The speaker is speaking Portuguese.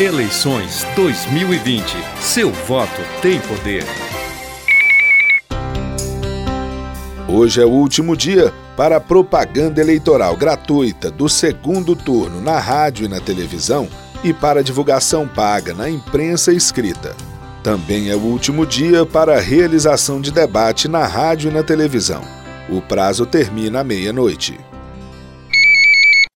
Eleições 2020. Seu voto tem poder. Hoje é o último dia para a propaganda eleitoral gratuita do segundo turno na rádio e na televisão e para divulgação paga na imprensa escrita. Também é o último dia para a realização de debate na rádio e na televisão. O prazo termina à meia-noite.